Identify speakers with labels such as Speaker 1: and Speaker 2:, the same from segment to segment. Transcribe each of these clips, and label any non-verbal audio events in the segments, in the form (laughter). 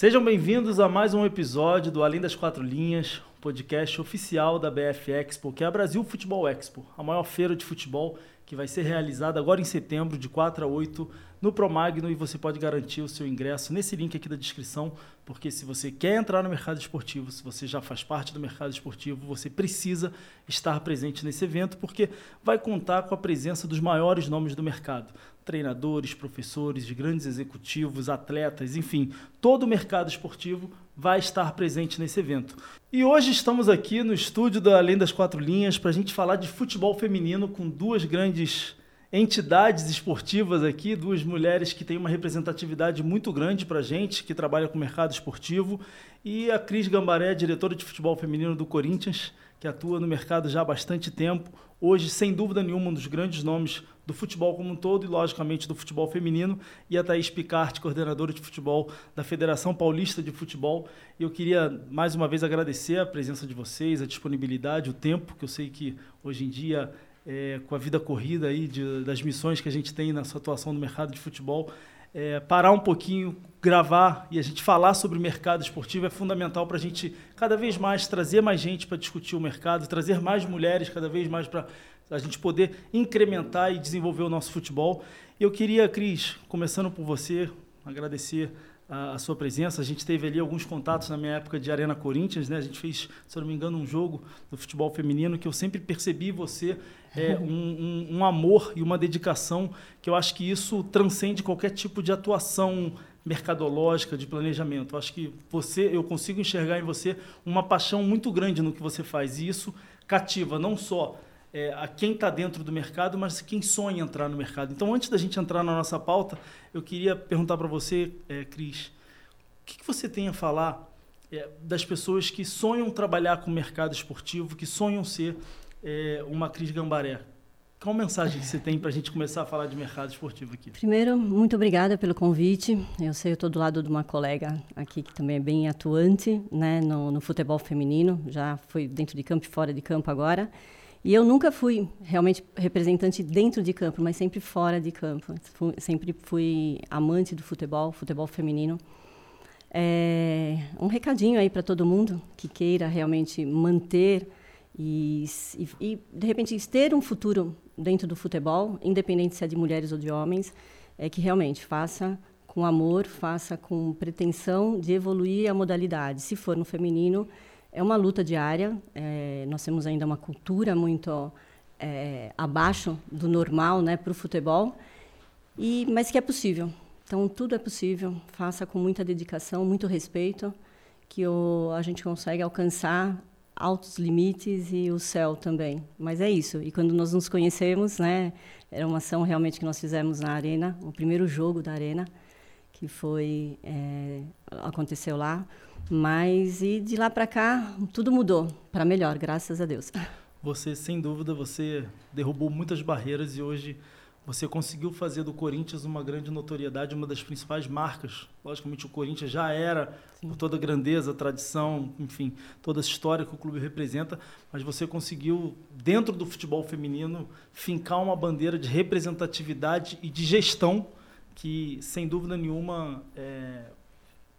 Speaker 1: Sejam bem-vindos a mais um episódio do Além das Quatro Linhas, podcast oficial da BF Expo, que é a Brasil Futebol Expo, a maior feira de futebol que vai ser realizada agora em setembro, de 4 a 8, no Promagno, e você pode garantir o seu ingresso nesse link aqui da descrição, porque se você quer entrar no mercado esportivo, se você já faz parte do mercado esportivo, você precisa estar presente nesse evento, porque vai contar com a presença dos maiores nomes do mercado treinadores, professores, de grandes executivos, atletas, enfim, todo o mercado esportivo vai estar presente nesse evento. E hoje estamos aqui no estúdio da Além das Quatro Linhas para a gente falar de futebol feminino com duas grandes entidades esportivas aqui, duas mulheres que têm uma representatividade muito grande para a gente, que trabalha com o mercado esportivo, e a Cris Gambaré, diretora de futebol feminino do Corinthians, que atua no mercado já há bastante tempo. Hoje, sem dúvida nenhuma, um dos grandes nomes do futebol como um todo e, logicamente, do futebol feminino, e a Thaís Picarte, coordenadora de futebol da Federação Paulista de Futebol. E eu queria, mais uma vez, agradecer a presença de vocês, a disponibilidade, o tempo, que eu sei que hoje em dia, é, com a vida corrida aí de, das missões que a gente tem na sua atuação no mercado de futebol, é, parar um pouquinho, gravar e a gente falar sobre o mercado esportivo é fundamental para a gente cada vez mais trazer mais gente para discutir o mercado, trazer mais mulheres cada vez mais para a gente poder incrementar e desenvolver o nosso futebol. Eu queria, Cris, começando por você, agradecer a, a, sua presença. A gente teve ali alguns contatos na minha época de Arena Corinthians, né? A gente fez, se eu não me engano, um jogo do futebol feminino que eu sempre percebi você é, um, um, um amor e uma dedicação que eu acho que isso transcende qualquer tipo de atuação mercadológica, de planejamento. Eu acho que você, eu consigo enxergar em você uma paixão muito grande no que você faz e isso cativa não só é, a quem está dentro do mercado, mas quem sonha entrar no mercado. Então, antes da gente entrar na nossa pauta, eu queria perguntar para você, é, Cris, o que, que, você tem a falar é, das pessoas que sonham trabalhar com o mercado esportivo, que sonham ser é, uma Cris Gambaré? Qual mensagem que você tem para a gente começar a falar de mercado esportivo aqui?
Speaker 2: Primeiro, muito obrigada pelo convite. Eu sei, eu estou do lado de uma colega aqui que também é bem atuante né, no, no futebol feminino, já foi dentro de campo e fora de campo agora. E eu nunca fui realmente representante dentro de campo, mas sempre fora de campo. Fui, sempre fui amante do futebol, futebol feminino. É, um recadinho aí para todo mundo que queira realmente manter e, e, e, de repente ter um futuro dentro do futebol, independente se é de mulheres ou de homens, é que realmente faça com amor, faça com pretensão de evoluir a modalidade. Se for no feminino, é uma luta diária. É, nós temos ainda uma cultura muito é, abaixo do normal, né, para o futebol. E mas que é possível. Então tudo é possível. Faça com muita dedicação, muito respeito, que o, a gente consegue alcançar altos limites e o céu também. Mas é isso. E quando nós nos conhecemos, né, era uma ação realmente que nós fizemos na arena, o primeiro jogo da arena, que foi é, aconteceu lá. Mas e de lá para cá tudo mudou para melhor, graças a Deus.
Speaker 1: Você, sem dúvida, você derrubou muitas barreiras e hoje você conseguiu fazer do Corinthians uma grande notoriedade, uma das principais marcas. Logicamente, o Corinthians já era, Sim. por toda a grandeza, tradição, enfim, toda a história que o clube representa, mas você conseguiu, dentro do futebol feminino, fincar uma bandeira de representatividade e de gestão que, sem dúvida nenhuma, é,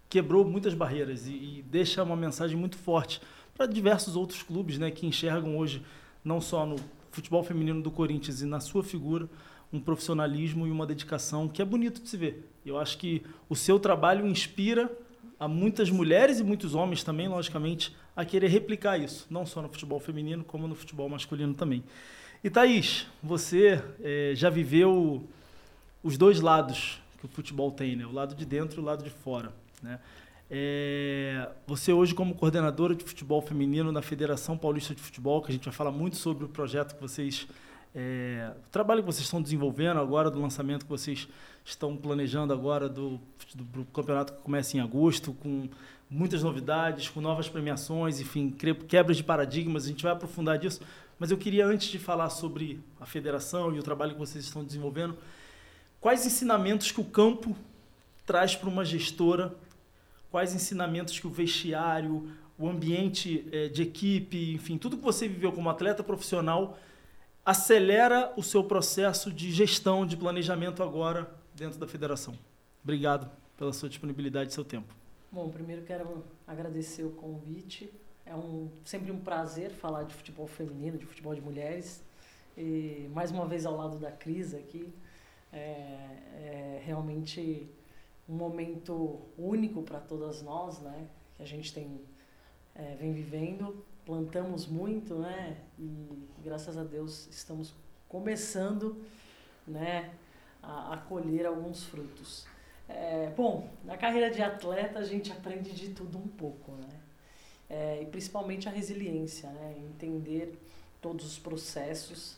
Speaker 1: quebrou muitas barreiras e, e deixa uma mensagem muito forte para diversos outros clubes né, que enxergam hoje, não só no futebol feminino do Corinthians e na sua figura, um profissionalismo e uma dedicação que é bonito de se ver. Eu acho que o seu trabalho inspira a muitas mulheres e muitos homens também, logicamente, a querer replicar isso, não só no futebol feminino, como no futebol masculino também. E Thaís, você é, já viveu os dois lados que o futebol tem, né? o lado de dentro e o lado de fora. Né? É, você hoje como coordenadora de futebol feminino na Federação Paulista de Futebol, que a gente vai falar muito sobre o projeto que vocês, é, o trabalho que vocês estão desenvolvendo agora, do lançamento que vocês estão planejando agora do, do, do campeonato que começa em agosto, com muitas novidades, com novas premiações, enfim, quebras de paradigmas, a gente vai aprofundar disso. Mas eu queria, antes de falar sobre a federação e o trabalho que vocês estão desenvolvendo, quais ensinamentos que o campo traz para uma gestora quais ensinamentos que o vestiário, o ambiente é, de equipe, enfim, tudo que você viveu como atleta profissional acelera o seu processo de gestão, de planejamento agora dentro da federação. Obrigado pela sua disponibilidade e seu tempo.
Speaker 3: Bom, primeiro quero agradecer o convite. É um, sempre um prazer falar de futebol feminino, de futebol de mulheres. E mais uma vez ao lado da Cris aqui. É, é realmente um momento único para todas nós, né? Que a gente tem, é, vem vivendo. Plantamos muito, né? E graças a Deus estamos começando, né? A, a colher alguns frutos. É, bom, na carreira de atleta a gente aprende de tudo um pouco, né? É, e principalmente a resiliência, né? Entender todos os processos.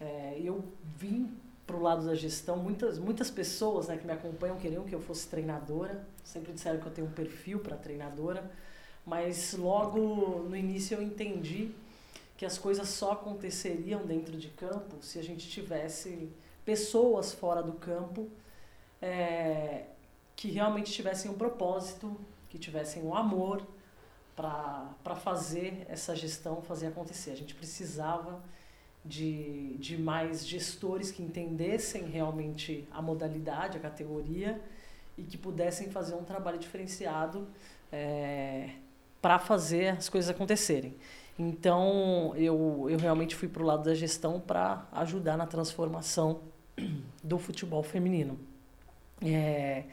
Speaker 3: É, eu vim para o lado da gestão, muitas, muitas pessoas né, que me acompanham queriam que eu fosse treinadora, sempre disseram que eu tenho um perfil para treinadora, mas logo no início eu entendi que as coisas só aconteceriam dentro de campo se a gente tivesse pessoas fora do campo é, que realmente tivessem um propósito, que tivessem um amor para fazer essa gestão fazer acontecer. A gente precisava de, de mais gestores que entendessem realmente a modalidade, a categoria e que pudessem fazer um trabalho diferenciado é, para fazer as coisas acontecerem. Então, eu, eu realmente fui para o lado da gestão para ajudar na transformação (clears throat) do futebol feminino. É,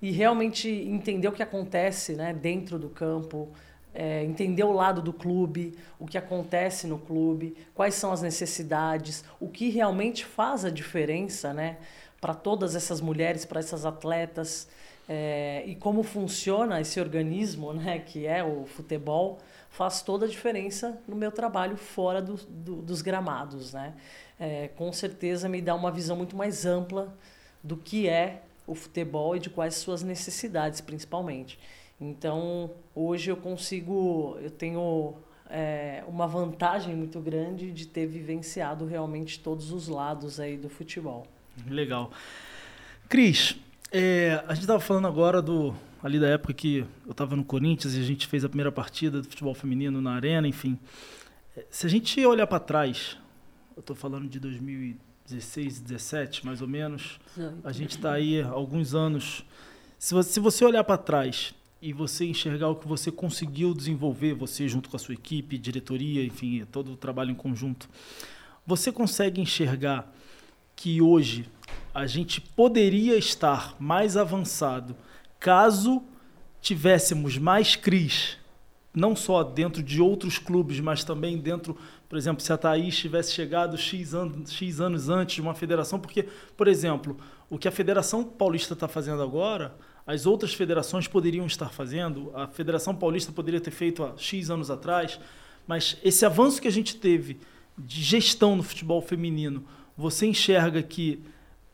Speaker 3: e realmente entender o que acontece né, dentro do campo, é, entender o lado do clube, o que acontece no clube, quais são as necessidades, o que realmente faz a diferença né, para todas essas mulheres, para essas atletas, é, e como funciona esse organismo né, que é o futebol, faz toda a diferença no meu trabalho fora do, do, dos gramados. Né? É, com certeza me dá uma visão muito mais ampla do que é o futebol e de quais suas necessidades, principalmente. Então, hoje eu consigo, eu tenho é, uma vantagem muito grande de ter vivenciado realmente todos os lados aí do futebol.
Speaker 1: Legal. Cris, é, a gente estava falando agora do ali da época que eu estava no Corinthians e a gente fez a primeira partida do futebol feminino na arena, enfim. É, se a gente olhar para trás, eu estou falando de 2016, 17, mais ou menos, a gente está aí há alguns anos. Se você, se você olhar para trás e você enxergar o que você conseguiu desenvolver, você junto com a sua equipe, diretoria, enfim, todo o trabalho em conjunto, você consegue enxergar que hoje a gente poderia estar mais avançado caso tivéssemos mais CRIs, não só dentro de outros clubes, mas também dentro, por exemplo, se a Thaís tivesse chegado X anos, X anos antes de uma federação, porque, por exemplo, o que a Federação Paulista está fazendo agora, as outras federações poderiam estar fazendo, a Federação Paulista poderia ter feito há X anos atrás, mas esse avanço que a gente teve de gestão no futebol feminino, você enxerga que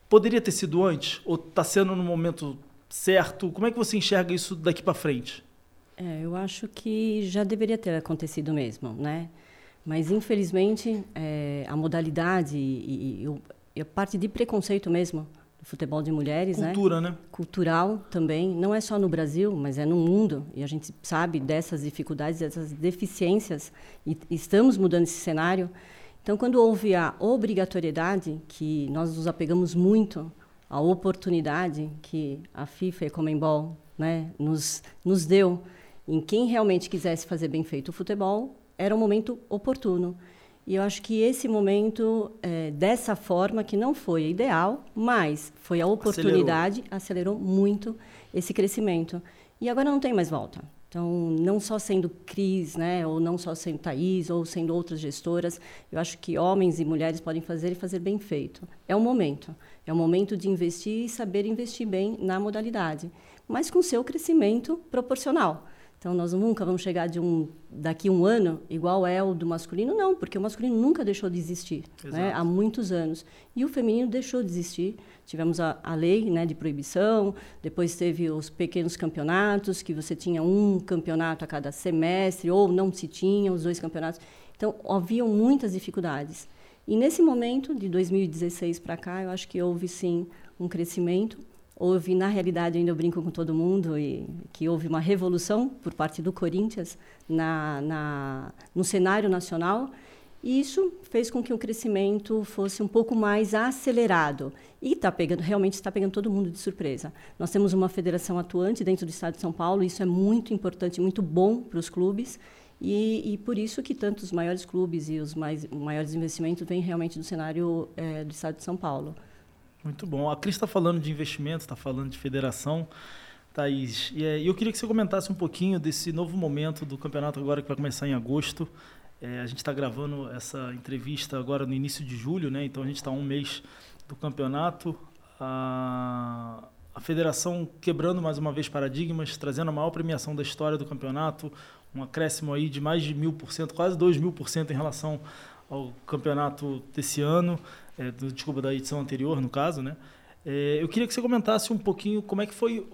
Speaker 1: poderia ter sido antes ou está sendo no momento certo? Como é que você enxerga isso daqui para frente?
Speaker 2: É, eu acho que já deveria ter acontecido mesmo, né? Mas infelizmente é, a modalidade e, e, e, a parte de preconceito mesmo futebol de mulheres,
Speaker 1: né? Cultura, né?
Speaker 2: Cultural também, não é só no Brasil, mas é no mundo, e a gente sabe dessas dificuldades, dessas deficiências, e estamos mudando esse cenário. Então, quando houve a obrigatoriedade, que nós nos apegamos muito à oportunidade que a FIFA e a Comembol né, nos, nos deu em quem realmente quisesse fazer bem feito o futebol, era um momento oportuno. E eu acho que esse momento, é, dessa forma, que não foi ideal, mas foi a oportunidade, acelerou. acelerou muito esse crescimento. E agora não tem mais volta. Então, não só sendo Cris, né, ou não só sendo Thaís, ou sendo outras gestoras, eu acho que homens e mulheres podem fazer e fazer bem feito. É o momento. É o momento de investir e saber investir bem na modalidade, mas com seu crescimento proporcional. Então, nós nunca vamos chegar de um, daqui um ano igual é o do masculino, não, porque o masculino nunca deixou de existir, né, há muitos anos. E o feminino deixou de existir. Tivemos a, a lei né, de proibição, depois teve os pequenos campeonatos, que você tinha um campeonato a cada semestre, ou não se tinha os dois campeonatos. Então, haviam muitas dificuldades. E nesse momento, de 2016 para cá, eu acho que houve sim um crescimento houve, na realidade, ainda eu brinco com todo mundo, e, que houve uma revolução por parte do Corinthians na, na, no cenário nacional. E isso fez com que o crescimento fosse um pouco mais acelerado. E tá pegando, realmente está pegando todo mundo de surpresa. Nós temos uma federação atuante dentro do Estado de São Paulo, isso é muito importante, muito bom para os clubes. E, e, por isso que tantos maiores clubes e os mais, maiores investimentos vêm realmente do cenário é, do Estado de São Paulo.
Speaker 1: Muito bom. A Cris está falando de investimento, está falando de federação. Thaís, e eu queria que você comentasse um pouquinho desse novo momento do campeonato agora que vai começar em agosto. É, a gente está gravando essa entrevista agora no início de julho, né? então a gente está um mês do campeonato. A, a federação quebrando mais uma vez paradigmas, trazendo a maior premiação da história do campeonato, um acréscimo aí de mais de mil por cento, quase dois mil por cento em relação ao campeonato desse ano, é, do, desculpa, da edição anterior, no caso, né? É, eu queria que você comentasse um pouquinho como é que foi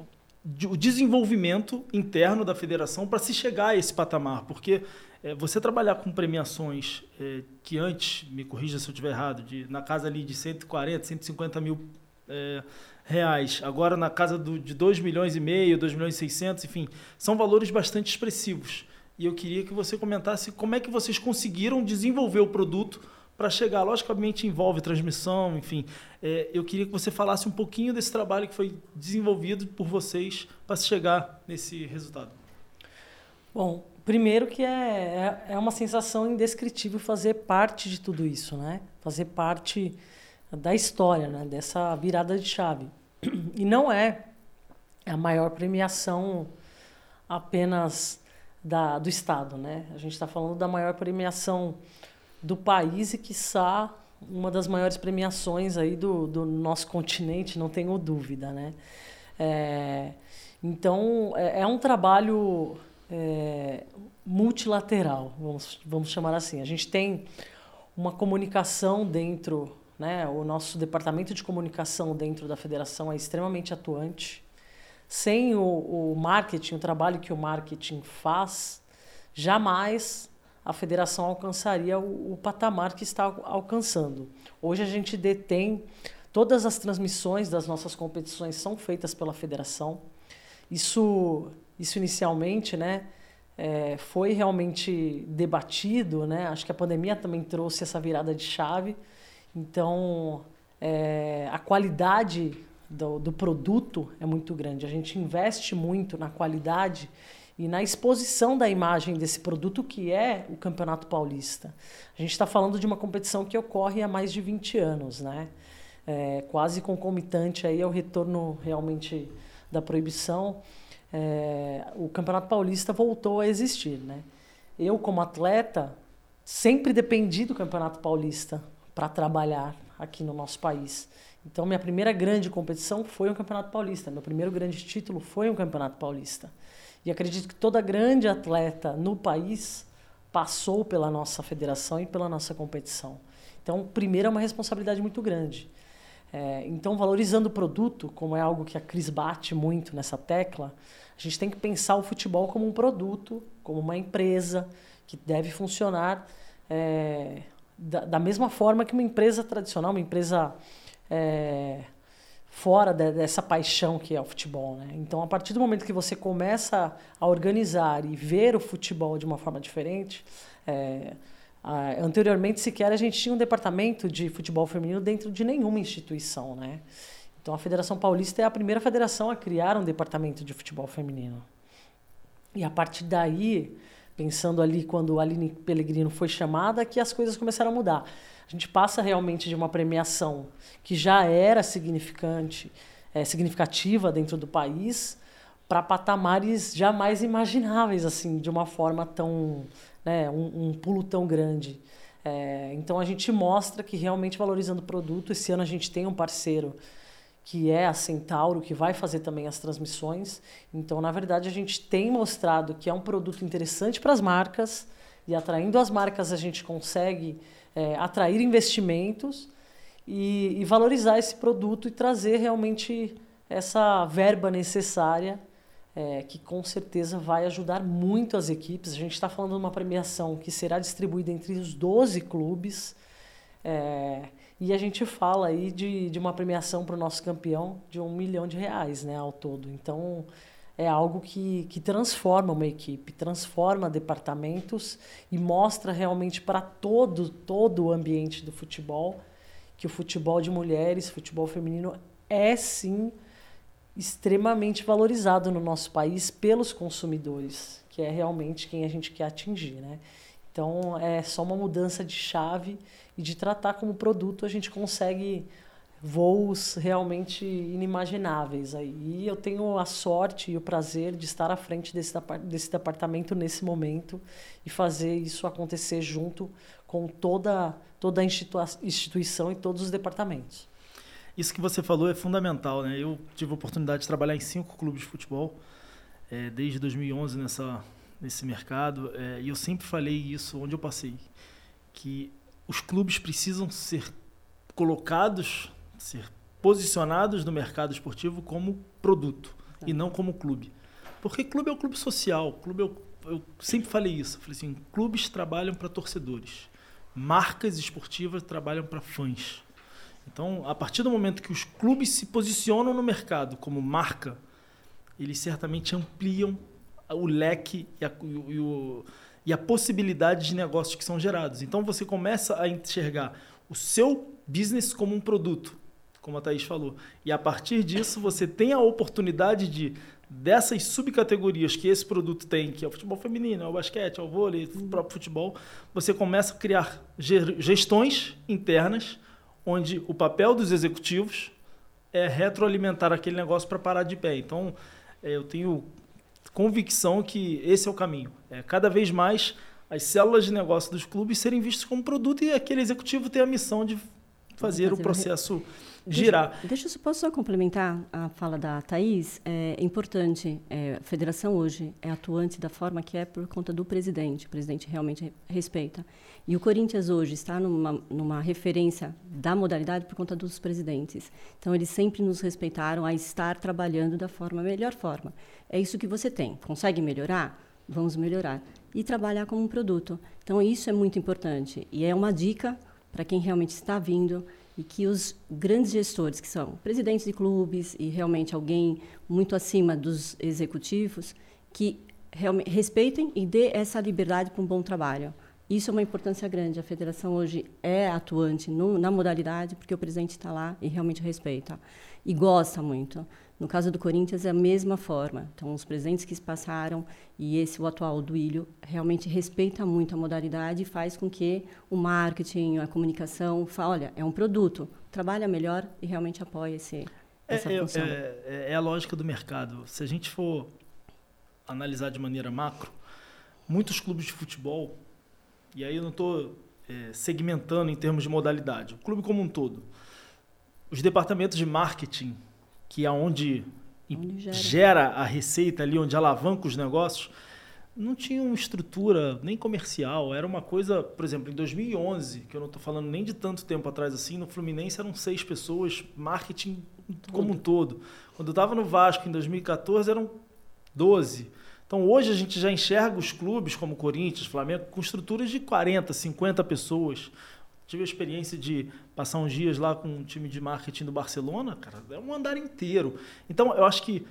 Speaker 1: o desenvolvimento interno da federação para se chegar a esse patamar, porque é, você trabalhar com premiações é, que antes, me corrija se eu estiver errado, de, na casa ali de 140, 150 mil é, reais, agora na casa do, de 2 milhões e meio, 2 milhões e 600, enfim, são valores bastante expressivos. E eu queria que você comentasse como é que vocês conseguiram desenvolver o produto para chegar. Logicamente envolve transmissão, enfim. É, eu queria que você falasse um pouquinho desse trabalho que foi desenvolvido por vocês para chegar nesse resultado.
Speaker 3: Bom, primeiro que é, é, é uma sensação indescritível fazer parte de tudo isso, né? Fazer parte da história, né? Dessa virada de chave. (clears throat) E não é a maior premiação apenas da, do Estado, né? A gente está falando da maior premiação do país e, quiçá, uma das maiores premiações aí do, do nosso continente, não tenho dúvida, né? É, então, é, é, um trabalho é, multilateral, vamos, vamos chamar assim. A gente tem uma comunicação dentro, né? O nosso departamento de comunicação dentro da federação é extremamente atuante sem o, o marketing, o trabalho que o marketing faz, jamais a federação alcançaria o, o, patamar que está alcançando. Hoje a gente detém todas as transmissões das nossas competições são feitas pela federação. Isso, isso inicialmente, né, é, foi realmente debatido, né? Acho que a pandemia também trouxe essa virada de chave. Então, é, a qualidade do, do produto é muito grande. A gente investe muito na qualidade e na exposição da imagem desse produto que é o Campeonato Paulista. A gente está falando de uma competição que ocorre há mais de 20 anos, né? É, quase concomitante aí ao retorno realmente da proibição, é, o Campeonato Paulista voltou a existir, né? Eu como atleta sempre dependi do Campeonato Paulista para trabalhar aqui no nosso país. Então, minha primeira grande competição foi o Campeonato Paulista. Meu primeiro grande título foi o Campeonato Paulista. E acredito que toda grande atleta no país passou pela nossa federação e pela nossa competição. Então, primeiro é uma responsabilidade muito grande. É, então, valorizando o produto, como é algo que a Cris bate muito nessa tecla, a gente tem que pensar o futebol como um produto, como uma empresa que deve funcionar é, da, da mesma forma que uma empresa tradicional, uma empresa é, fora de, dessa paixão que é o futebol. Né? Então, a partir do momento que você começa a organizar e ver o futebol de uma forma diferente, é, a, anteriormente sequer a gente tinha um departamento de futebol feminino dentro de nenhuma instituição. Né? Então, a Federação Paulista é a primeira federação a criar um departamento de futebol feminino. E a partir daí, pensando ali quando a Aline Pellegrino foi chamada, que as coisas começaram a mudar. A gente passa realmente de uma premiação que já era significante, é, significativa dentro do país, para patamares jamais imagináveis, assim, de uma forma tão, né, um, um pulo tão grande. É, então a gente mostra que realmente valorizando o produto, esse ano a gente tem um parceiro que é a Centauro, que vai fazer também as transmissões. Então, na verdade, a gente tem mostrado que é um produto interessante para as marcas e atraindo as marcas a gente consegue é, atrair investimentos e, e, valorizar esse produto e trazer realmente essa verba necessária, é, que com certeza vai ajudar muito as equipes. A gente está falando de uma premiação que será distribuída entre os 12 clubes. É, e a gente fala aí de, de uma premiação para o nosso campeão de um milhão de reais né, ao todo. Então, é algo que, que transforma uma equipe, transforma departamentos e mostra realmente para todo, todo o ambiente do futebol que o futebol de mulheres, futebol feminino, é sim extremamente valorizado no nosso país pelos consumidores, que é realmente quem a gente quer atingir, né? Então é só uma mudança de chave e de tratar como produto a gente consegue voos realmente inimagináveis aí. E eu tenho a sorte e o prazer de estar à frente desse, desse departamento nesse momento e fazer isso acontecer junto com toda, toda a instituição e todos os departamentos.
Speaker 1: Isso que você falou é fundamental, né? Eu tive a oportunidade de trabalhar em cinco clubes de futebol é, desde 2011 nessa, nesse mercado é, e eu sempre falei isso onde eu passei, que os clubes precisam ser colocados, ser posicionados no mercado esportivo como produto tá. e não como clube. Porque clube é o clube social, clube é o, eu sempre falei isso, falei assim, clubes trabalham para torcedores, marcas esportivas trabalham para fãs. Então, a partir do momento que os clubes se posicionam no mercado como marca, eles certamente ampliam o leque e a, e, o, e a possibilidade de negócios que são gerados. Então, você começa a enxergar o seu business como um produto, como a Thaís falou. E a partir disso, você tem a oportunidade de, dessas subcategorias que esse produto tem, que é o futebol feminino, é o basquete, é o vôlei, o próprio futebol, você começa a criar gestões internas onde o papel dos executivos é retroalimentar aquele negócio para parar de pé. Então, é, eu tenho convicção que esse é o caminho. É, cada vez mais as células de negócio dos clubes serem vistas como produto e aquele executivo ter a missão de fazer, fazer o processo girar.
Speaker 2: Deixa, deixa eu posso só complementar a fala da Thaís? É importante, é, a federação hoje é atuante da forma que é por conta do presidente. O presidente realmente respeita. E o Corinthians hoje está numa, numa referência da modalidade por conta dos presidentes. Então, eles sempre nos respeitaram a estar trabalhando da forma melhor forma. É isso que você tem. Consegue melhorar? Vamos melhorar. E trabalhar como um produto. Então, isso é muito importante. E é uma dica para quem realmente está vindo e que os grandes gestores, que são presidentes de clubes e realmente alguém muito acima dos executivos, que respeitem e dê essa liberdade para um bom trabalho. Isso é uma importância grande. A federação hoje é atuante no, na modalidade porque o presidente está lá e realmente respeita e gosta muito. No caso do Corinthians é a mesma forma. Então, os presidentes que se passaram e esse, o atual do Ilho, realmente respeita muito a modalidade e faz com que o marketing, a comunicação, fale, olha, é um produto, trabalha melhor e realmente apoia esse,
Speaker 1: é, essa é, função. É, é, é a lógica do mercado. Se a gente for analisar de maneira macro, muitos clubes de futebol, e aí eu não estou é, segmentando em termos de modalidade, o clube como um todo, os departamentos de marketing que é onde, onde gera. gera. a receita ali, onde alavanca os negócios, não tinham estrutura nem comercial. Era uma coisa, por exemplo, em 2011, que eu não estou falando nem de tanto tempo atrás assim, no Fluminense eram seis pessoas, marketing como um todo. Quando eu estava no Vasco em 2014 eram 12. Então hoje a gente já enxerga os clubes como Corinthians, Flamengo, com estruturas de 40, 50 pessoas. Tive a experiência de passar uns dias lá com um time de marketing do Barcelona, cara, é um andar inteiro. Então, eu acho que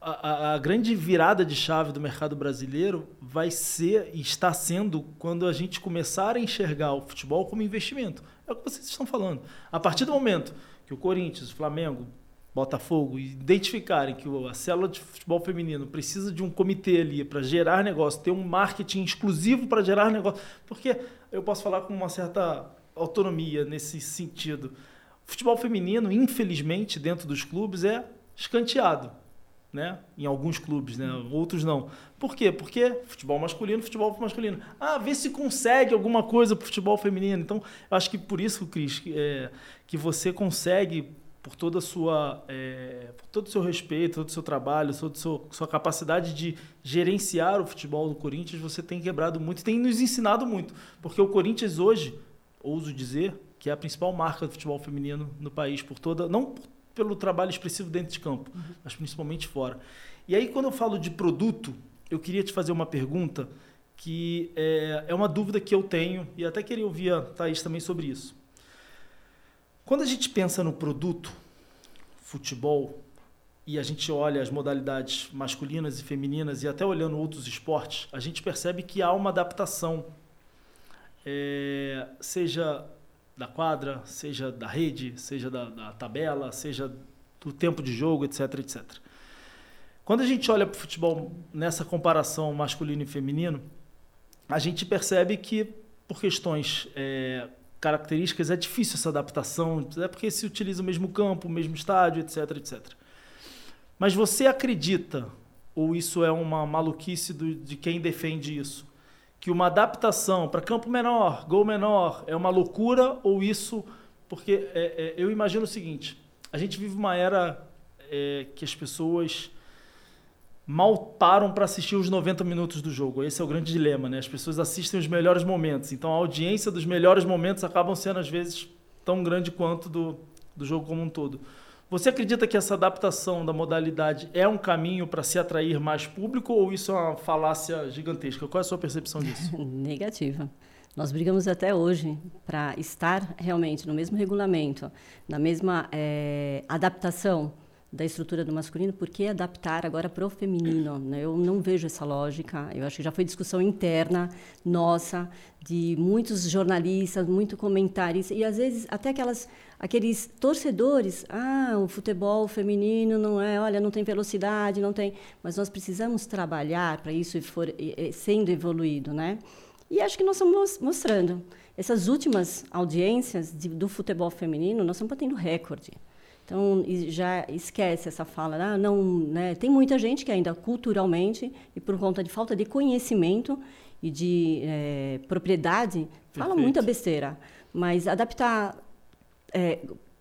Speaker 1: a, a, grande virada de chave do mercado brasileiro vai ser e está sendo quando a gente começar a enxergar o futebol como investimento. É o que vocês estão falando. A partir do momento que o Corinthians, o Flamengo, Botafogo identificarem que a célula de futebol feminino precisa de um comitê ali para gerar negócio, ter um marketing exclusivo para gerar negócio, porque eu posso falar com uma certa autonomia nesse sentido. O futebol feminino, infelizmente, dentro dos clubes é escanteado, né? Em alguns clubes, né? Outros não. Por quê? Porque futebol masculino, futebol masculino. Ah, vê se consegue alguma coisa para futebol feminino. Então, eu acho que por isso, Cris, é, que você consegue por toda sua, é, por todo o seu respeito, todo o seu trabalho, toda a sua capacidade de gerenciar o futebol do Corinthians, você tem quebrado muito, tem nos ensinado muito, porque o Corinthians hoje ouso dizer, que é a principal marca do futebol feminino no país, por toda, não pelo trabalho expressivo dentro de campo, uhum. mas principalmente fora. E aí, quando eu falo de produto, eu queria te fazer uma pergunta que é, é uma dúvida que eu tenho e até queria ouvir a Thaís também sobre isso. Quando a gente pensa no produto futebol, e a gente olha as modalidades masculinas e femininas e até olhando outros esportes, a gente percebe que há uma adaptação, é, seja da quadra, seja da rede, seja da, da tabela, seja do tempo de jogo, etc, etc. Quando a gente olha para o futebol nessa comparação masculino e feminino, a gente percebe que, por questões é, características, é difícil essa adaptação, é porque se utiliza o mesmo campo, o mesmo estádio, etc, etc. Mas você acredita, ou isso é uma maluquice do, de quem defende isso, que uma adaptação para campo menor, gol menor, é uma loucura ou isso. Porque é, é, eu imagino o seguinte: a gente vive uma era é, que as pessoas mal param para assistir os 90 minutos do jogo. Esse é o grande dilema, né? As pessoas assistem os melhores momentos. Então a audiência dos melhores momentos acabam sendo, às vezes, tão grande quanto do, do jogo como um todo. Você acredita que essa adaptação da modalidade é um caminho para se atrair mais público ou isso é uma falácia gigantesca? Qual é a sua percepção disso? (laughs)
Speaker 2: Negativa. Nós brigamos até hoje para estar realmente no mesmo regulamento, na mesma é, adaptação da estrutura do masculino, por que adaptar agora para o feminino? Né? Eu não vejo essa lógica. Eu acho que já foi discussão interna nossa, de muitos jornalistas, muito comentários, e às vezes até aquelas, aqueles torcedores. Ah, o futebol feminino não é, olha, não tem velocidade, não tem. Mas nós precisamos trabalhar para isso for sendo evoluído, né? E acho que nós estamos mostrando. Essas últimas audiências de, do futebol feminino, nós estamos batendo recorde. Então, já esquece essa fala. Ah, não, né? Tem muita gente que ainda culturalmente e por conta de falta de conhecimento e de é, propriedade Perfeito. fala muita besteira. Mas adaptar é,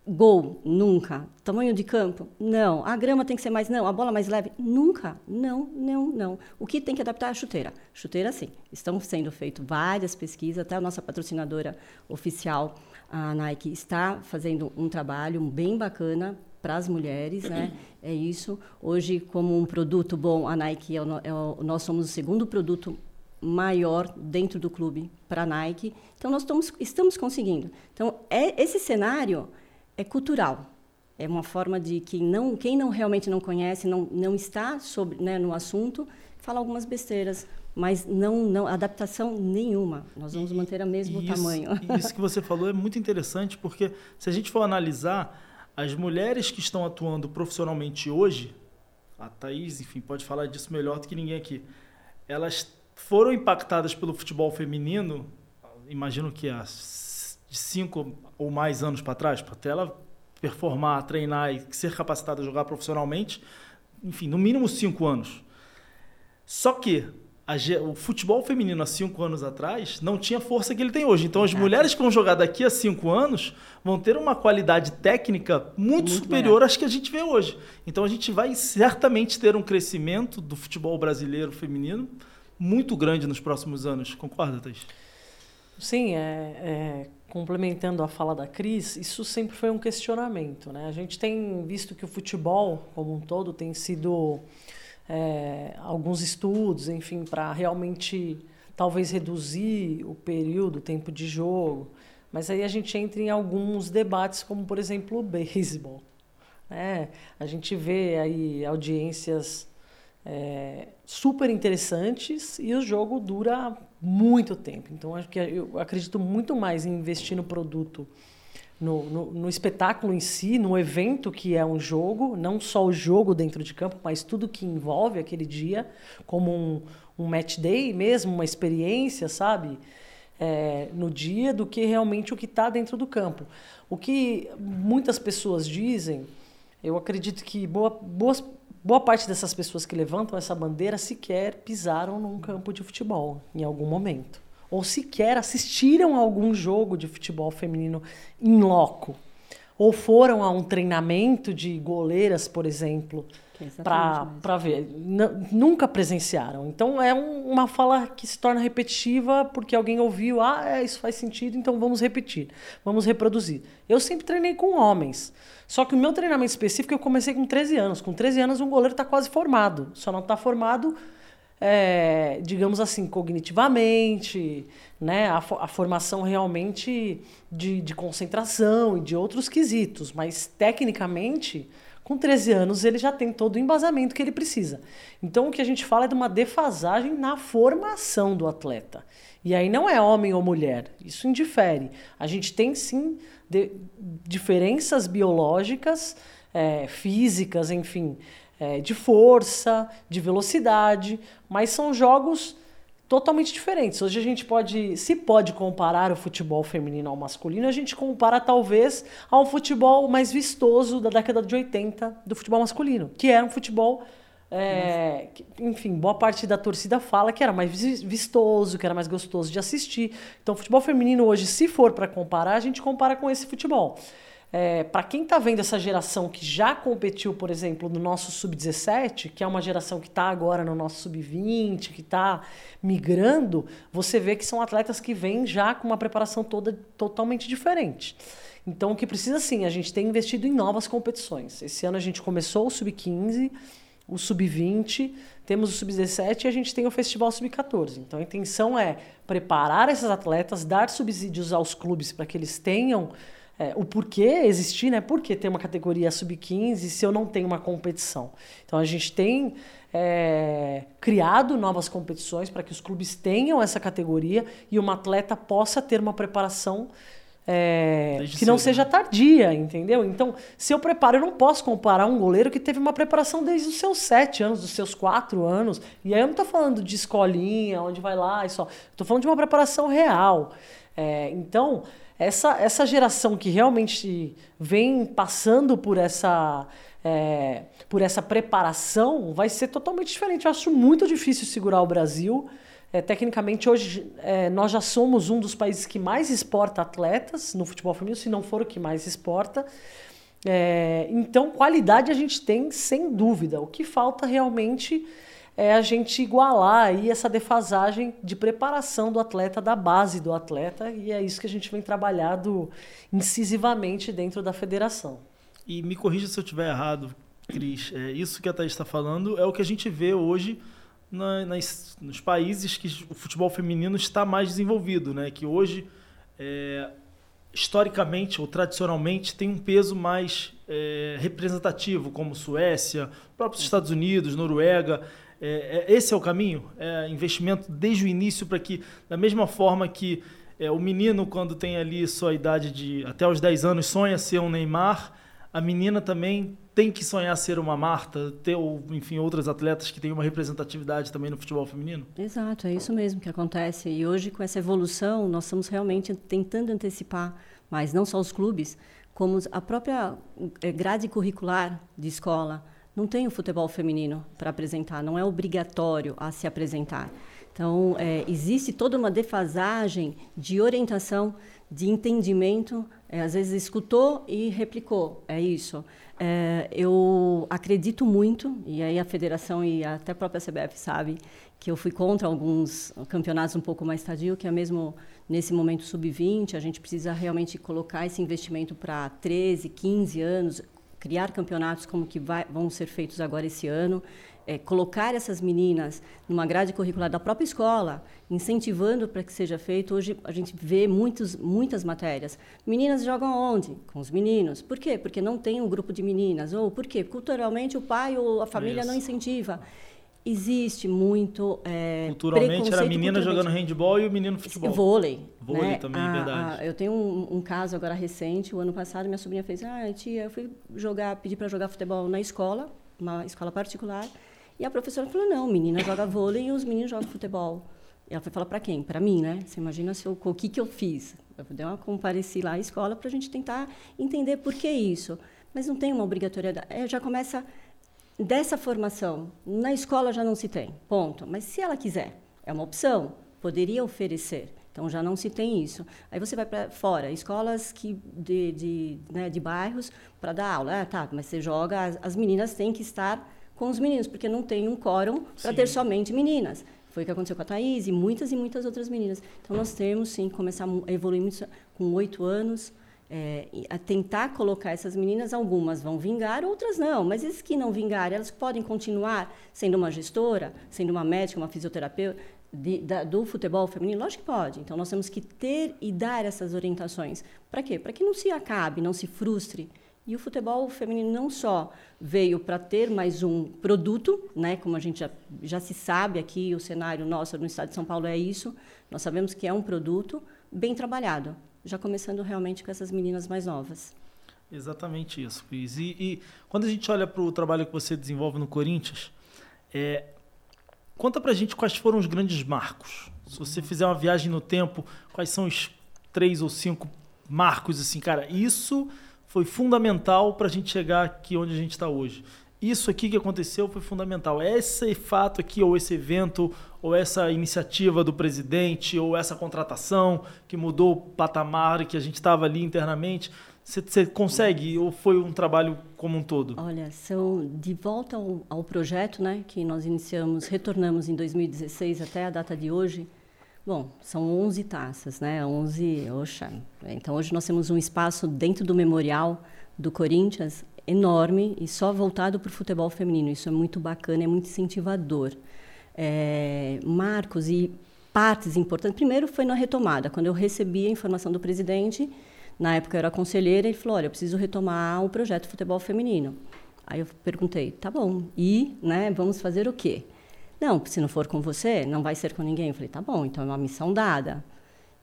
Speaker 2: gol, nunca. Tamanho de campo, não. A grama tem que ser mais, não. A bola mais leve, nunca. Não, não, não. O que tem que adaptar é a chuteira. Chuteira, sim. Estão sendo feitas várias pesquisas, até a nossa patrocinadora oficial a Nike está fazendo um trabalho bem bacana para as mulheres, né? É isso. Hoje, como um produto bom, a Nike é o, é o, nós somos o segundo produto maior dentro do clube para a Nike. Então nós estamos, estamos conseguindo. Então é esse cenário é cultural. É uma forma de que não, quem não realmente não conhece, não, não está sobre, né, no assunto, fala algumas besteiras mas não, não adaptação nenhuma. Nós vamos manter o mesmo
Speaker 1: isso,
Speaker 2: tamanho.
Speaker 1: Isso que você falou é muito interessante, porque se a gente for analisar, as mulheres que estão atuando profissionalmente hoje, a Thaís, enfim, pode falar disso melhor do que ninguém aqui, elas foram impactadas pelo futebol feminino, imagino que há cinco ou mais anos para trás, para até ela performar, treinar e ser capacitada a jogar profissionalmente, enfim, no mínimo cinco anos. Só que a, o futebol feminino há cinco anos atrás não tinha força que ele tem hoje. Então, as mulheres que vão jogar daqui a cinco anos vão ter uma qualidade técnica muito, muito superior às que a gente vê hoje. Então, a gente vai certamente ter um crescimento do futebol brasileiro feminino muito grande nos próximos anos. Concorda, Thais?
Speaker 3: Sim, é, é, complementando a fala da Cris, isso sempre foi um questionamento. Né? A gente tem visto que o futebol, como um todo, tem sido é, alguns estudos, enfim, para realmente talvez reduzir o período, o tempo de jogo. Mas aí a gente entra em alguns debates, como por exemplo o beisebol. É, a gente vê aí audiências é, super interessantes e o jogo dura muito tempo. Então acho que eu acredito muito mais em investir no produto no, no, no, espetáculo em si, no evento que é um jogo, não só o jogo dentro de campo, mas tudo que envolve aquele dia, como um, um match day mesmo, uma experiência, sabe? É, no dia, do que realmente o que está dentro do campo. O que muitas pessoas dizem, eu acredito que boa, boas, boa parte dessas pessoas que levantam essa bandeira sequer pisaram num campo de futebol em algum momento ou sequer assistiram a algum jogo de futebol feminino em loco, ou foram a um treinamento de goleiras, por exemplo, para ver. N nunca presenciaram. Então é um, uma fala que se torna repetitiva porque alguém ouviu, ah, é, isso faz sentido, então vamos repetir, vamos reproduzir. Eu sempre treinei com homens. Só que o meu treinamento específico eu comecei com 13 anos. Com 13 anos, um goleiro está quase formado. Só não está formado é, digamos assim, cognitivamente, né? A, a formação realmente de, de, concentração e de outros quesitos, mas tecnicamente, Com 13 anos, ele já tem todo o embasamento que ele precisa. Então, o que a gente fala é de uma defasagem na formação do atleta. E aí não é homem ou mulher, isso indifere. A gente tem sim de, diferenças biológicas, é, físicas, enfim, é, de força, de velocidade, mas são jogos totalmente diferentes. Hoje a gente pode, se pode comparar o futebol feminino ao masculino, a gente compara talvez ao futebol mais vistoso da década de 80 do futebol masculino, que era um futebol é, enfim, boa parte da torcida fala que era mais vistoso, que era mais gostoso de assistir. Então, futebol feminino hoje, se for para comparar, a gente compara com esse futebol. É, para quem está vendo essa geração que já competiu, por exemplo, no nosso sub-17, que é uma geração que está agora no nosso sub-20, que está migrando, você vê que são atletas que vêm já com uma preparação toda totalmente diferente. Então, o que precisa sim, a gente tem investido em novas competições. Esse ano a gente começou o sub-15, o sub-20, temos o sub-17 e a gente tem o festival sub-14. Então, a intenção é preparar esses atletas, dar subsídios aos clubes para que eles tenham é, o porquê existir, né? Por que ter uma categoria sub-15 se eu não tenho uma competição? Então a gente tem é, criado novas competições para que os clubes tenham essa categoria e uma atleta possa ter uma preparação é, que não seja né? tardia, entendeu? Então, se eu preparo, eu não posso comparar um goleiro que teve uma preparação desde os seus sete anos, dos seus quatro anos. E aí eu não estou falando de escolinha, onde vai lá e só. Estou falando de uma preparação real. É, então, essa, essa geração que realmente vem passando por essa, é, por essa preparação vai ser totalmente diferente. Eu acho muito difícil segurar o Brasil. É, tecnicamente, hoje é, nós já somos um dos países que mais exporta atletas no futebol feminino, se não for o que mais exporta. É, então, qualidade a gente tem sem dúvida. O que falta realmente é a gente igualar aí essa defasagem de preparação do atleta, da base do atleta, e é isso que a gente vem trabalhado incisivamente dentro da federação.
Speaker 1: E me corrija se eu estiver errado, Cris, é, isso que a Thaís está falando é o que a gente vê hoje na, nas, nos países que o futebol feminino está mais desenvolvido, né? que hoje, é, historicamente ou tradicionalmente, tem um peso mais é, representativo, como Suécia, próprios Estados Unidos, Noruega. É, é, esse é o caminho? É investimento desde o início para que, da mesma forma que é, o menino, quando tem ali sua idade de até os 10 anos, sonha ser um Neymar, a menina também tem que sonhar ser uma Marta, ter, enfim, outras atletas que têm uma representatividade também no futebol feminino?
Speaker 2: Exato, é isso mesmo que acontece. E hoje, com essa evolução, nós estamos realmente tentando antecipar, mas não só os clubes, como a própria é, grade curricular de escola não tem o futebol feminino para apresentar, não é obrigatório a se apresentar. Então, é, existe toda uma defasagem de orientação, de entendimento. É, às vezes escutou e replicou, é isso. É, eu acredito muito, e aí a federação e até a própria CBF sabe, que eu fui contra alguns campeonatos um pouco mais tardio, que é mesmo nesse momento sub-20, a gente precisa realmente colocar esse investimento para 13, 15 anos, criar campeonatos como que vai, vão ser feitos agora esse ano, é, colocar essas meninas numa grade curricular da própria escola, incentivando para que seja feito. Hoje a gente vê muitos, muitas matérias. Meninas jogam onde? Com os meninos. Por quê? Porque não tem um grupo de meninas. Ou por quê? Culturalmente o pai ou a família Isso. não incentiva existe muito é,
Speaker 1: culturalmente era a menina jogando handball e o menino futebol.
Speaker 2: Vôlei
Speaker 1: vôlei né? também
Speaker 2: a,
Speaker 1: verdade.
Speaker 2: a, eu tenho um, um, caso agora recente o ano passado minha sobrinha fez ah tia eu fui jogar pedi para jogar futebol na escola uma escola particular e a professora falou não menina joga vôlei e os meninos jogam futebol. E ela foi falar para quem? Para mim né? Você imagina se eu, o que que eu fiz? Eu dei uma compareci lá à escola para a gente tentar entender por que isso. Mas não tem uma obrigatoriedade. É, já começa dessa formação. Na escola já não se tem, ponto. Mas se ela quiser, é uma opção, poderia oferecer. Então já não se tem isso. Aí você vai para fora, escolas que de, de, né, de bairros para dar aula. Ah, tá, mas você joga, as, as, meninas têm que estar com os meninos, porque não tem um quórum para ter somente meninas. Foi o que aconteceu com a Thaís e muitas e muitas outras meninas. Então nós temos sim que começar a evoluir muito com oito anos é, a tentar colocar essas meninas, algumas vão vingar, outras não. Mas esses que não vingarem, elas podem continuar sendo uma gestora, sendo uma médica, uma fisioterapeuta de, da, do futebol feminino? Lógico que pode. Então, nós temos que ter e dar essas orientações. Para quê? Para que não se acabe, não se frustre E o futebol feminino não só veio para ter mais um produto, né, como a gente já, já se sabe aqui, o cenário nosso no estado de São Paulo é isso, nós sabemos que é um produto bem trabalhado, já começando realmente com essas meninas mais novas.
Speaker 1: Exatamente isso, Cris. E, e quando a gente olha para o trabalho que você desenvolve no Corinthians, é, conta para a gente quais foram os grandes marcos. Se você fizer uma viagem no tempo, quais são os três ou cinco marcos, assim, cara, isso foi fundamental para a gente chegar aqui onde a gente está hoje. Isso aqui que aconteceu foi fundamental. Esse fato aqui, ou esse evento, ou essa iniciativa do presidente, ou essa contratação que mudou o patamar que a gente estava ali internamente. Você consegue ou foi um trabalho como um todo?
Speaker 2: Olha, são de volta ao, ao, projeto, né, que nós iniciamos, retornamos em 2016 até a data de hoje. Bom, são 11 taças, né? 11, oxa. Então hoje nós temos um espaço dentro do memorial do Corinthians enorme e só voltado para o futebol feminino. Isso é muito bacana, é muito incentivador. É, marcos e partes importantes. Primeiro foi na retomada, quando eu recebi a informação do presidente, na época eu era conselheira, ele falou: "Olha, eu preciso retomar o projeto futebol feminino". Aí eu perguntei: "Tá bom. E, né, vamos fazer o quê?" Não, se não for com você, não vai ser com ninguém. Eu falei, tá bom, então é uma missão dada.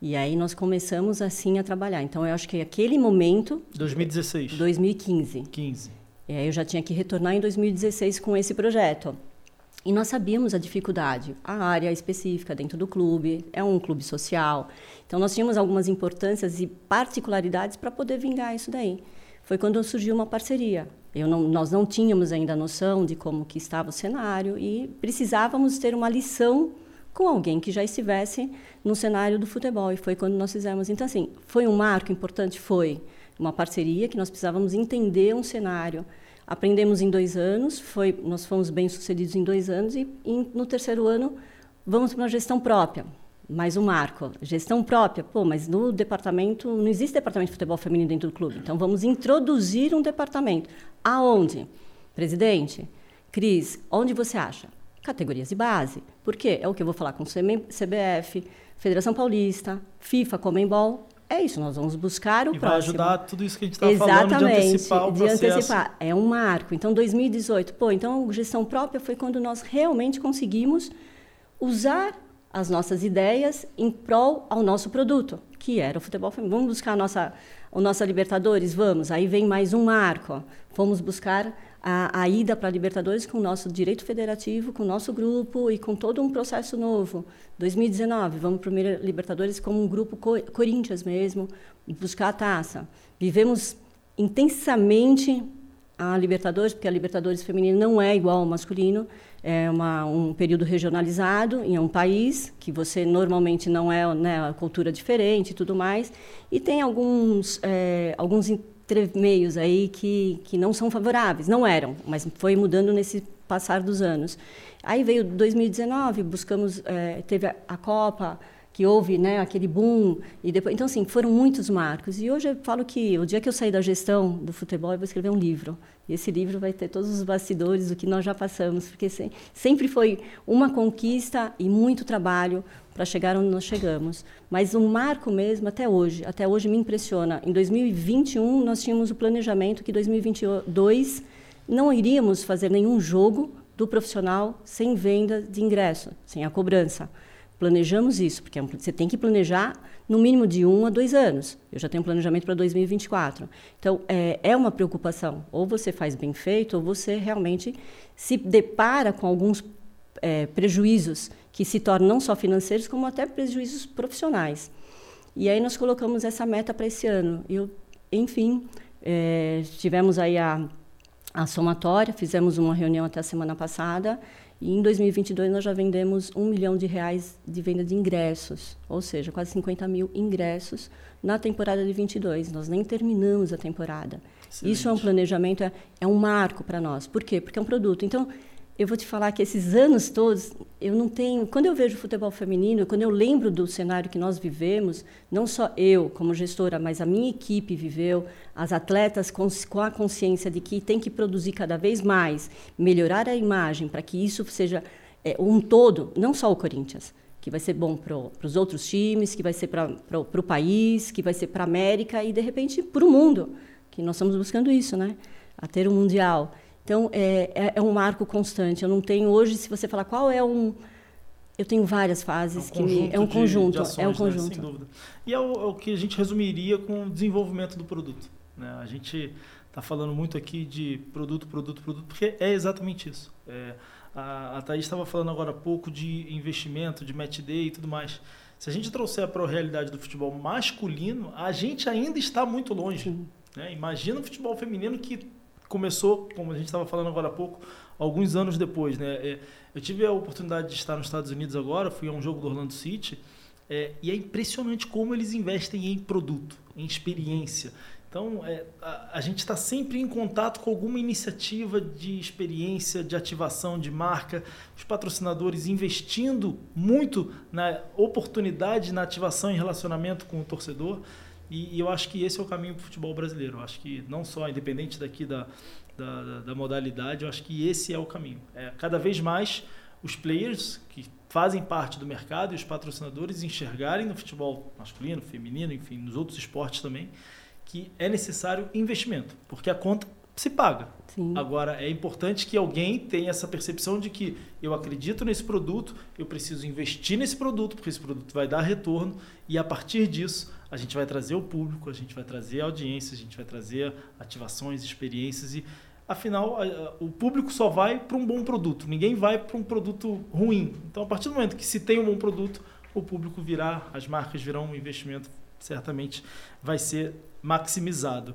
Speaker 2: E aí nós começamos assim a trabalhar. Então eu acho que aquele momento.
Speaker 1: 2016.
Speaker 2: 2015.
Speaker 1: 15.
Speaker 2: E aí eu já tinha que retornar em 2016 com esse projeto. E nós sabíamos a dificuldade, a área específica dentro do clube, é um clube social. Então nós tínhamos algumas importâncias e particularidades para poder vingar isso daí. Foi quando surgiu uma parceria. Não, nós não tínhamos ainda noção de como que estava o cenário e precisávamos ter uma lição com alguém que já estivesse no cenário do futebol e foi quando nós fizemos. Então assim, foi um marco importante, foi uma parceria que nós precisávamos entender um cenário. Aprendemos em dois anos, foi, nós fomos bem sucedidos em dois anos e, e no terceiro ano vamos para uma gestão própria mais um marco. Gestão própria. Pô, mas no departamento, não existe departamento de futebol feminino dentro do clube. Então, vamos introduzir um departamento. Aonde? Presidente, Cris, onde você acha? Categorias de base. Por quê? É o que eu vou falar com o CBF, Federação Paulista, FIFA, Comembol. É isso, nós vamos buscar o
Speaker 1: e
Speaker 2: próximo.
Speaker 1: vai ajudar tudo isso que a gente está falando de antecipar o
Speaker 2: de antecipar. É um marco. Então, 2018, pô, então gestão própria foi quando nós realmente conseguimos usar as nossas ideias em prol ao nosso produto, que era o futebol feminino. Vamos buscar a nossa, o nossa Libertadores? Vamos. Aí vem mais um marco. Fomos buscar a, a ida para a Libertadores com o nosso direito federativo, com o nosso grupo e com todo um processo novo. 2019, vamos para a Libertadores como um grupo co Corinthians mesmo, buscar a taça. Vivemos intensamente a Libertadores, porque a Libertadores feminina não é igual ao masculino é uma, um período regionalizado em um país que você normalmente não é né, cultura diferente e tudo mais e tem alguns é, alguns meios aí que que não são favoráveis não eram mas foi mudando nesse passar dos anos. Aí veio 2019 buscamos é, teve a, a Copa que houve né, aquele boom e depois então assim foram muitos marcos e hoje eu falo que o dia que eu sair da gestão do futebol eu vou escrever um livro e esse livro vai ter todos os bastidores do que nós já passamos, porque sempre foi uma conquista e muito trabalho para chegar onde nós chegamos. Mas o marco mesmo, até hoje, até hoje me impressiona. Em 2021, nós tínhamos o planejamento que 2022 não iríamos fazer nenhum jogo do profissional sem venda de ingresso, sem a cobrança. Planejamos isso, porque é você tem que planejar no mínimo de um a dois anos. Eu já tenho um planejamento para 2024. Então, é, é uma preocupação. Ou você faz bem feito, ou você realmente se depara com alguns é, prejuízos que se tornam não só financeiros, como até prejuízos profissionais. E aí nós colocamos essa meta para esse ano. Eu, enfim, é, tivemos aí a, a somatória, fizemos uma reunião até a semana passada e em 2022 nós já vendemos um milhão de reais de venda de ingressos, ou seja, quase 50 mil ingressos na temporada de 22. Nós nem terminamos a temporada. Excelente. Isso é um planejamento, é, é um marco para nós. Por quê? Porque é um produto. Então, eu vou te falar que esses anos todos, eu não tenho. Quando eu vejo futebol feminino, quando eu lembro do cenário que nós vivemos, não só eu como gestora, mas a minha equipe viveu, as atletas com, com a consciência de que tem que produzir cada vez mais, melhorar a imagem para que isso seja é, um todo, não só o Corinthians, que vai ser bom para os outros times, que vai ser para o país, que vai ser para a América e, de repente, para o mundo. que nós estamos buscando isso, né? A ter um mundial. Então, é, é, é um marco constante. Eu não tenho hoje, se você falar qual é um eu tenho várias fases
Speaker 1: é um
Speaker 2: que é um conjunto,
Speaker 1: de ações,
Speaker 2: é um
Speaker 1: né?
Speaker 2: conjunto.
Speaker 1: Sem dúvida. E é o, é o, que a gente resumiria com o desenvolvimento do produto. Né? A gente está falando muito aqui de produto, produto, produto, porque é exatamente isso. É, a, a Thaís estava falando agora há pouco de investimento, de match day e tudo mais. Se a gente trouxer para a realidade do futebol masculino, a gente ainda está muito longe. Né? Imagina o futebol feminino que começou, como a gente estava falando agora há pouco, alguns anos depois. Né? É, eu tive a oportunidade de estar nos Estados Unidos agora, fui a um jogo do Orlando City, é, e é impressionante como eles investem em produto, em experiência. Então, é, a, a, gente está sempre em contato com alguma iniciativa de experiência, de ativação de marca, os patrocinadores investindo muito na oportunidade, na ativação e relacionamento com o torcedor. E, e eu acho que esse é o caminho para o futebol brasileiro. Eu acho que não só, independente daqui da, da, da, da modalidade, eu acho que esse é o caminho. É, cada vez mais os players que fazem parte do mercado e os patrocinadores enxergarem no futebol masculino, feminino, enfim, nos outros esportes também, que é necessário investimento, porque a conta se paga. Sim. Agora, é importante que alguém tenha essa percepção de que eu acredito nesse produto, eu preciso investir nesse produto, porque esse produto vai dar retorno, e a partir disso, a gente vai trazer o público, a gente vai trazer audiência, a gente vai trazer ativações, experiências e Afinal, o público só vai para um bom produto, ninguém vai para um produto ruim. Então, a partir do momento que se tem um bom produto, o público virá, as marcas virão um investimento, certamente vai ser maximizado.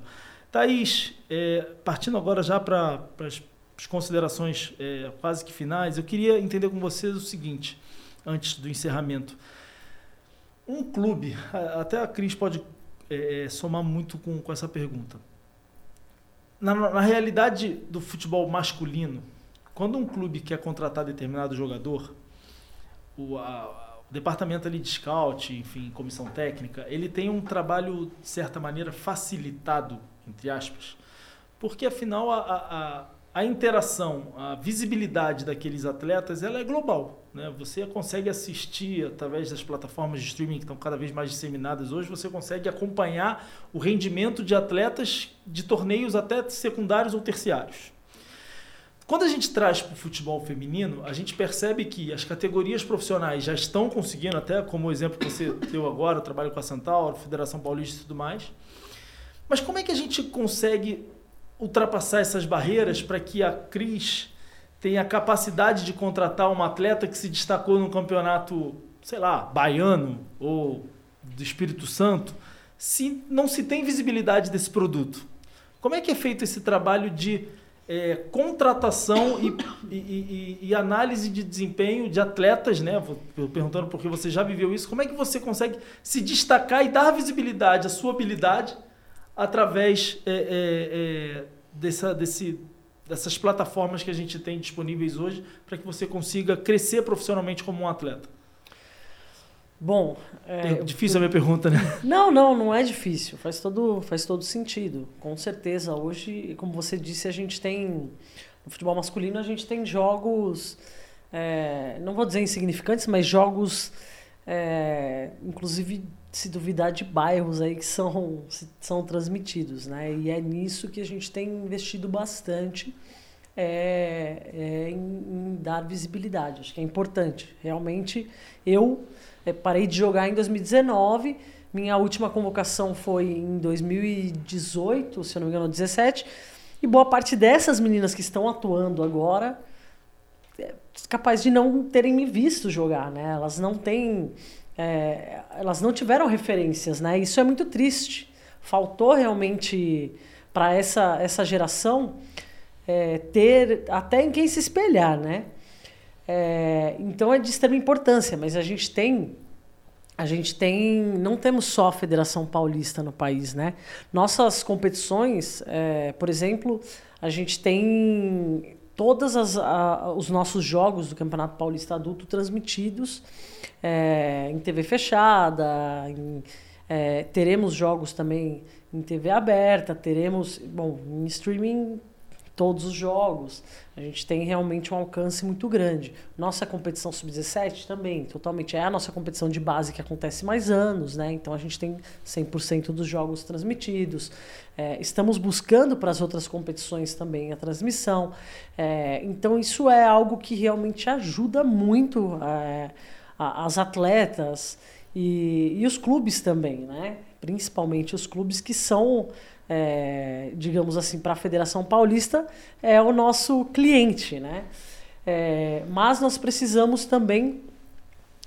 Speaker 1: Thaís, é, partindo agora já para as considerações é, quase que finais, eu queria entender com vocês o seguinte, antes do encerramento. Um clube, até a Cris pode é, somar muito com, com essa pergunta. Na, na realidade do futebol masculino, quando um clube quer contratar determinado jogador, o, a, o departamento ali de scout, enfim, comissão técnica, ele tem um trabalho, de certa maneira, facilitado, entre aspas, porque afinal a, a, a interação, a visibilidade daqueles atletas, ela é global. Né? Você consegue assistir através das plataformas de streaming que estão cada vez mais disseminadas hoje, você consegue acompanhar o rendimento de atletas de torneios até secundários ou terciários. Quando a gente traz para o futebol feminino, a gente percebe que as categorias profissionais já estão conseguindo, até como o exemplo que você (laughs) deu agora, trabalho com a Centauro, Federação Paulista e tudo mais. Mas como é que a gente consegue ultrapassar essas barreiras para que a Cris tenha a capacidade de contratar uma atleta que se destacou no campeonato, sei lá, baiano ou do Espírito Santo, se não se tem visibilidade desse produto? Como é que é feito esse trabalho de é, contratação e, e, e, e, análise de desempenho de atletas, né? Vou perguntando porque você já viveu isso. Como é que você consegue se destacar e dar visibilidade à sua habilidade através é, é, é, dessa, desse, dessas plataformas que a gente tem disponíveis hoje para que você consiga crescer profissionalmente como um atleta?
Speaker 3: Bom,
Speaker 1: é, é difícil eu, a minha pergunta, né? (laughs)
Speaker 3: Não, não, não é difícil. Faz todo, faz todo sentido. Com certeza. Hoje, como você disse, a gente tem no futebol masculino a gente tem jogos, é, não vou dizer insignificantes, mas jogos, é, inclusive se duvidar de bairros aí que são, são transmitidos, né? E é nisso que a gente tem investido bastante é, é em, em, dar visibilidade. Acho que é importante. Realmente, eu é, parei de jogar em 2019. Minha última convocação foi em 2018, se eu não me engano, 17. E boa parte dessas meninas que estão atuando agora capaz de não terem me visto jogar, né? Elas não têm é, elas não tiveram referências, né? Isso é muito triste. Faltou realmente para essa, essa geração é, ter até em quem se espelhar, né? É, então é de extrema importância, mas a gente tem a gente tem não temos só a Federação Paulista no país, né? Nossas competições, é, por exemplo, a gente tem todos os nossos jogos do Campeonato Paulista Adulto transmitidos é, em TV fechada, em, é, teremos jogos também em TV aberta, teremos, bom, em streaming todos os jogos. A gente tem realmente um alcance muito grande. Nossa competição sub-17 também, totalmente é a nossa competição de base que acontece mais anos, né? Então a gente tem 100% dos jogos transmitidos. É, estamos buscando para as outras competições também a transmissão. É, então isso é algo que realmente ajuda muito é, as atletas e, e os clubes também, né? Principalmente os clubes que são é, digamos assim, para a Federação Paulista, é o nosso cliente, né? É, mas nós precisamos também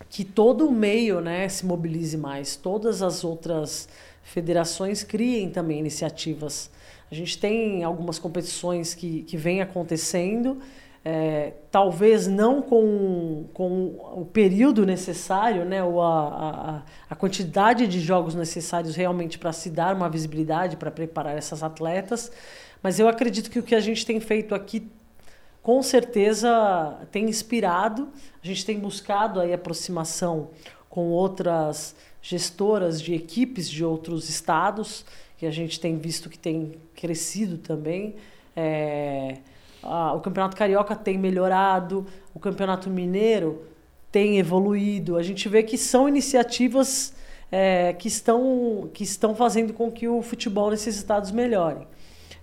Speaker 3: que todo o meio né, se mobilize mais, todas as outras federações criem também iniciativas. A gente tem algumas competições que, que vem acontecendo, é, talvez não com, com o período necessário, né, ou a, a, a quantidade de jogos necessários realmente para se dar uma visibilidade, para preparar essas atletas, mas eu acredito que o que a gente tem feito aqui com certeza tem inspirado, a gente tem buscado aí aproximação com outras gestoras de equipes de outros estados, que a gente tem visto que tem crescido também. É, ah, o Campeonato Carioca tem melhorado, o Campeonato Mineiro tem evoluído. A gente vê que são iniciativas é, que, estão, que estão fazendo com que o futebol nesses estados melhore.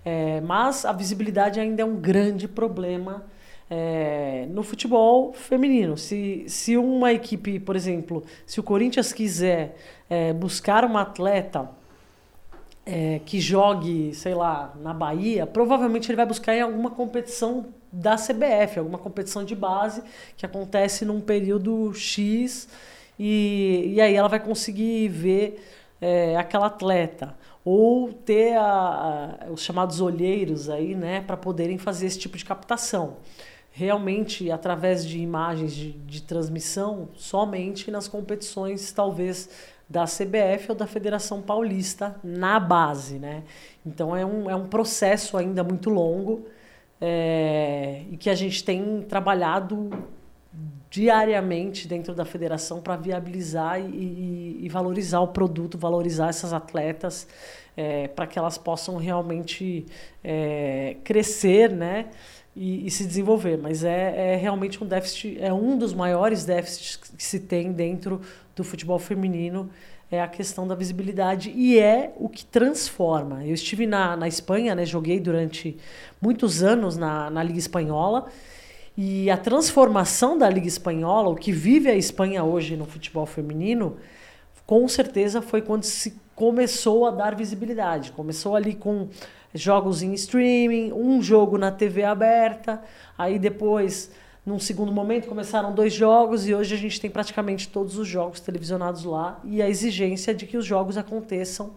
Speaker 3: É, mas a visibilidade ainda é um grande problema é, no futebol feminino. Se, se uma equipe, por exemplo, se o Corinthians quiser é, buscar uma atleta é, que jogue, sei lá, na Bahia, provavelmente ele vai buscar em alguma competição da CBF, alguma competição de base que acontece num período X e, e aí ela vai conseguir ver é, aquela atleta ou ter a, a, os chamados olheiros aí, né, para poderem fazer esse tipo de captação. Realmente, através de imagens de, de transmissão, somente nas competições, talvez da CBF ou da Federação Paulista na base, né? Então é um, é um processo ainda muito longo é, e que a gente tem trabalhado diariamente dentro da federação para viabilizar e, e, e, valorizar o produto, valorizar essas atletas é, para que elas possam realmente é, crescer, né? E, e, se desenvolver, mas é, é realmente um déficit, é um dos maiores déficits que se tem dentro do futebol feminino é a questão da visibilidade e é o que transforma. Eu estive na, na Espanha, né, joguei durante muitos anos na, na Liga Espanhola e a transformação da Liga Espanhola, o que vive a Espanha hoje no futebol feminino, com certeza foi quando se começou a dar visibilidade. Começou ali com jogos em streaming, um jogo na TV aberta, aí depois num segundo momento começaram dois jogos e hoje a gente tem praticamente todos os jogos televisionados lá e a exigência de que os jogos aconteçam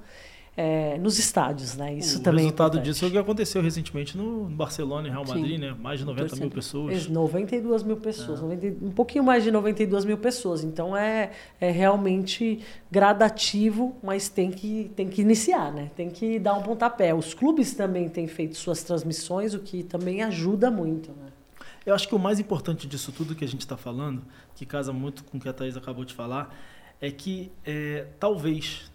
Speaker 3: é, nos estádios, né? Isso
Speaker 1: o
Speaker 3: também.
Speaker 1: O resultado
Speaker 3: é
Speaker 1: disso é o que aconteceu recentemente no Barcelona e Real Madrid, Sim. né? Mais de 90 mil pessoas.
Speaker 3: 92 mil pessoas, é. 90, um pouquinho mais de 92 mil pessoas. Então é, é realmente gradativo, mas tem que, tem que iniciar, né? Tem que dar um pontapé. Os clubes também têm feito suas transmissões, o que também ajuda muito, né?
Speaker 1: Eu acho que o mais importante disso tudo que a gente está falando, que casa muito com o que a Thais acabou de falar, é que é, talvez,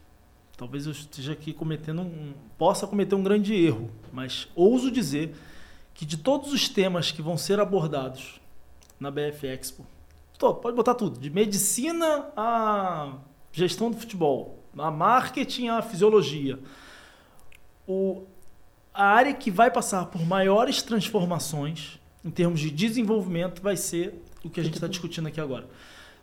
Speaker 1: talvez eu esteja aqui cometendo um, possa cometer um grande erro, mas ouso dizer que de todos os temas que vão ser abordados na BF Expo, pode botar tudo, de medicina a gestão do futebol, a marketing a fisiologia, o, a área que vai passar por maiores transformações em termos de desenvolvimento, vai ser o que a gente está discutindo aqui agora.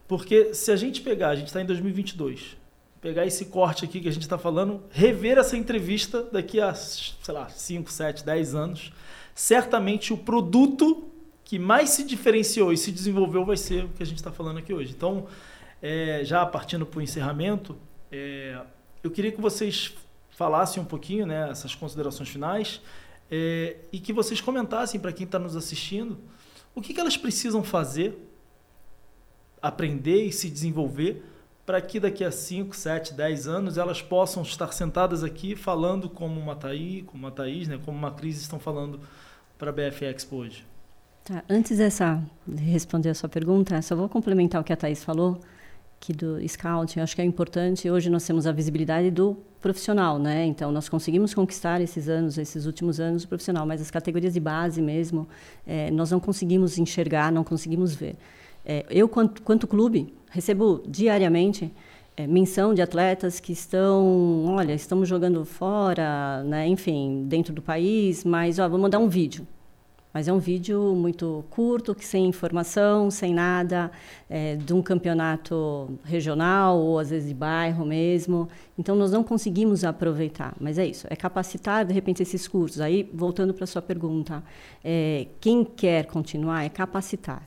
Speaker 1: Porque se a gente pegar, a gente está em 2022, pegar esse corte aqui que a gente está falando, rever essa entrevista daqui a, sei lá, 5, 7, 10 anos, certamente o produto que mais se diferenciou e se desenvolveu vai ser o que a gente está falando aqui hoje. Então, é, já partindo para o encerramento, é, eu queria que vocês falassem um pouquinho, né, essas considerações finais, é, e que vocês comentassem para quem está nos assistindo o que, que elas precisam fazer, aprender e se desenvolver para que daqui a 5, 7, 10 anos elas possam estar sentadas aqui falando como uma Thaí, como uma Thaís, né, como uma Cris estão falando para a BF Expo hoje.
Speaker 2: Tá, antes dessa, de responder a sua pergunta, só vou complementar o que a Thaís falou. aqui do Scouting, acho que é importante. Hoje nós temos a visibilidade do profissional, né? Então nós conseguimos conquistar esses anos, esses últimos anos, o profissional, mas as categorias de base mesmo, é, nós não conseguimos enxergar, não conseguimos ver. É, eu, quanto, quanto clube, recebo diariamente é, menção de atletas que estão, olha, estamos jogando fora, né? Enfim, dentro do país, mas ó, vou mandar um vídeo. Mas é um vídeo muito curto, que sem informação, sem nada, é, de um campeonato regional ou às vezes de bairro mesmo. Então nós não conseguimos aproveitar. Mas é isso, é capacitar de repente esses cursos. Aí voltando para a sua pergunta, é, quem quer continuar é capacitar,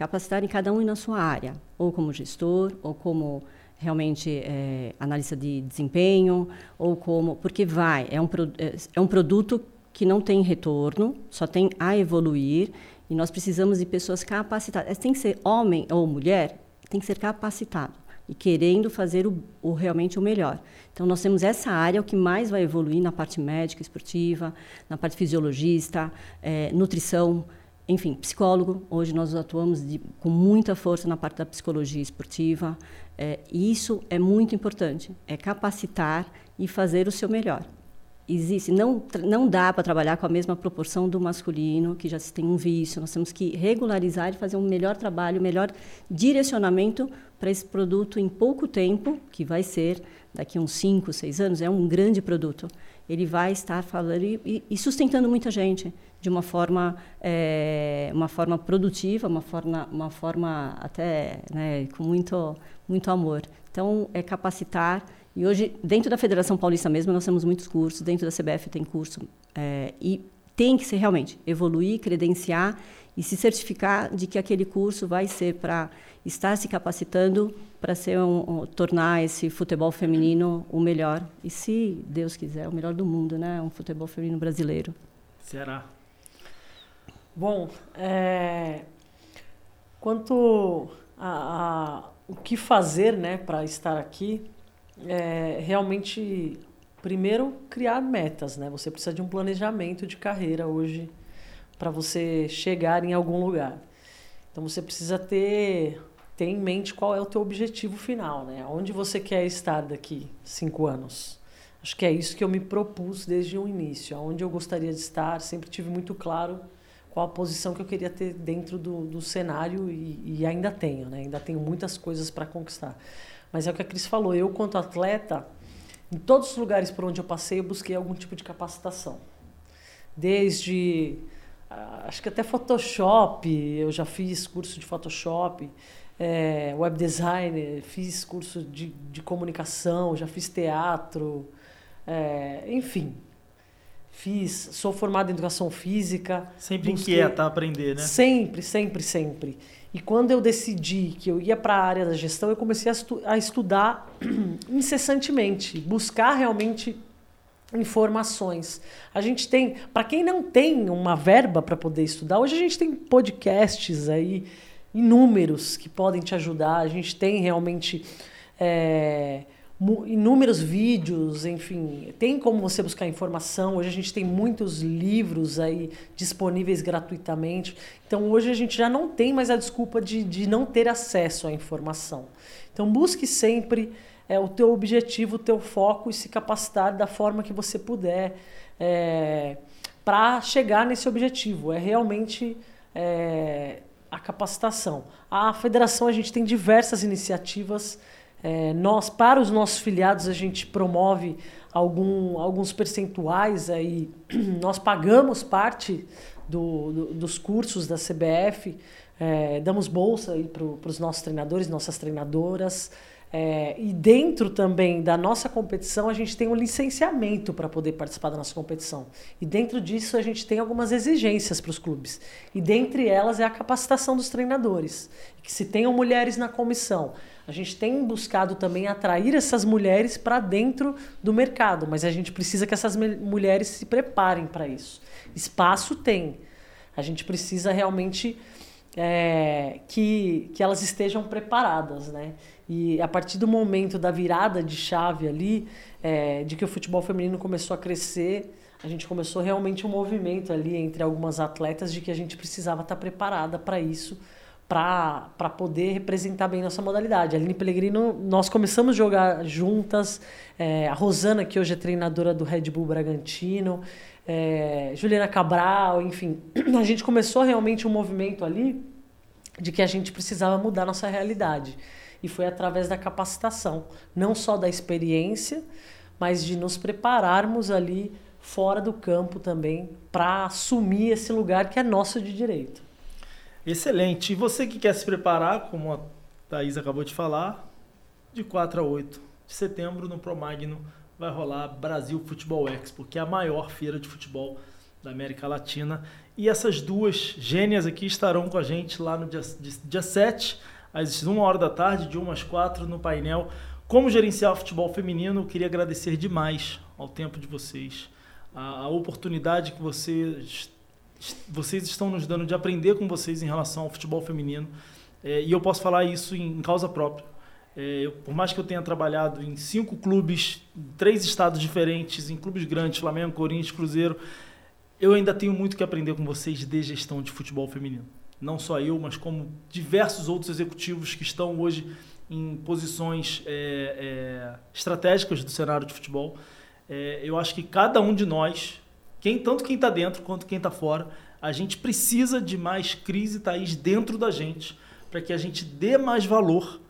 Speaker 2: capacitar em cada um na sua área, ou como gestor, ou como realmente é, analista de desempenho, ou como porque vai é um é, é um produto que não tem retorno, só tem a evoluir, e nós precisamos de pessoas capacitadas. Tem que ser homem ou mulher, tem que ser capacitado e querendo fazer o, o, realmente o melhor. Então, nós temos essa área, o que mais vai evoluir na parte médica, esportiva, na parte fisiologista, é, nutrição, enfim, psicólogo. Hoje nós atuamos de, com muita força na parte da psicologia esportiva. É, e isso é muito importante, é capacitar e fazer o seu melhor existe, não, não dá para trabalhar com a mesma proporção do masculino, que já se tem um vício. Nós temos que regularizar e fazer um melhor trabalho, um melhor direcionamento para esse produto em pouco tempo, que vai ser daqui uns 5, 6 anos, é um grande produto. Ele vai estar falando e, e sustentando muita gente de uma forma, é, uma forma produtiva, uma forma, uma forma até né, com muito, muito amor. Então, é capacitar e hoje, dentro da Federação Paulista mesmo, nós temos muitos cursos, dentro da CBF tem curso. É, e tem que ser realmente evoluir, credenciar e se certificar de que aquele curso vai ser para estar se capacitando para ser um, um, tornar esse futebol feminino o melhor e se Deus quiser o melhor do mundo, né? Um futebol feminino brasileiro.
Speaker 1: Será?
Speaker 3: Bom, é, quanto a, a, o que fazer, né, para estar aqui, é, realmente, primeiro, criar metas, né? Você precisa de um planejamento de carreira hoje para você chegar em algum lugar. Então, você precisa ter, ter em mente qual é o teu objetivo final, né? Onde você quer estar daqui cinco anos. Acho que é isso que eu me propus desde o início. Aonde eu gostaria de estar, sempre tive muito claro qual a posição que eu queria ter dentro do, do cenário e, e ainda tenho, né? Ainda tenho muitas coisas para conquistar. Mas é o que a Cris falou, eu quanto atleta, em todos os lugares por onde eu passei, eu busquei algum tipo de capacitação. Desde, ah, acho que até Photoshop, eu já fiz curso de Photoshop, é, web design, fiz curso de, de comunicação, já fiz teatro, é, enfim. Fiz, sou formado em educação física.
Speaker 1: Sempre busquei, inquieta a aprender, né?
Speaker 3: Sempre, sempre, sempre. E quando eu decidi que eu ia para a área da gestão, eu comecei a, estu a estudar (clears throat) incessantemente, buscar realmente informações. A gente tem, para quem não tem uma verba para poder estudar, hoje a gente tem podcasts aí inúmeros que podem te ajudar. A gente tem realmente é, inúmeros vídeos, enfim, tem como você buscar informação. Hoje a gente tem muitos livros aí disponíveis gratuitamente. Então hoje a gente já não tem mais a desculpa de, de não ter acesso à informação. Então busque sempre é, o teu objetivo, o teu foco e se capacitar da forma que você puder é, para chegar nesse objetivo. É realmente é, a capacitação. A federação a gente tem diversas iniciativas é, nós, para os nossos filiados, a gente promove algum, alguns percentuais aí. (clears throat) Nós pagamos parte do, do, dos cursos da CBF, é, damos bolsa para os nossos treinadores, nossas treinadoras. É, e dentro também da nossa competição, a gente tem um licenciamento para poder participar da nossa competição. E dentro disso, a gente tem algumas exigências para os clubes. E dentre elas é a capacitação dos treinadores. Que se tenham mulheres na comissão, a gente tem buscado também atrair essas mulheres para dentro do mercado, mas a gente precisa que essas mulheres se preparem para isso. Espaço tem. A gente precisa realmente é, que, que elas estejam preparadas, né? E a partir do momento da virada de chave ali, é, de que o futebol feminino começou a crescer, a gente começou realmente um movimento ali entre algumas atletas de que a gente precisava estar preparada para isso para poder representar bem nossa modalidade. A Aline Pellegrino, nós começamos a jogar juntas, é, a Rosana, que hoje é treinadora do Red Bull Bragantino, é, Juliana Cabral, enfim, (clears throat) a gente começou realmente um movimento ali de que a gente precisava mudar nossa realidade. E foi através da capacitação, não só da experiência, mas de nos prepararmos ali fora do campo também para assumir esse lugar que é nosso de direito.
Speaker 1: Excelente. E você que quer se preparar, como a Thaís acabou de falar, de 4 a 8 de setembro no Promagno vai rolar Brasil Futebol Expo, que é a maior feira de futebol da América Latina. E essas duas gênias aqui estarão com a gente lá no dia, dia 7, às 1 hora da tarde, de 1 às 4, no painel Como Gerenciar o Futebol Feminino. Eu queria agradecer demais ao tempo de vocês, a, a oportunidade que vocês vocês estão nos dando de aprender com vocês em relação ao futebol feminino. É, e eu posso falar isso em, em causa própria. É, eu, por mais que eu tenha trabalhado em cinco clubes, em três estados diferentes, em clubes grandes, Flamengo, Corinthians, Cruzeiro, eu ainda tenho muito que aprender com vocês de gestão de futebol feminino. Não só eu, mas como diversos outros executivos que estão hoje em posições é, é estratégicas do cenário de futebol. É, eu acho que cada um de nós quem, tanto quem está dentro quanto quem está fora, a gente precisa de mais crise, Thaís, dentro da gente, para que a gente dê mais valor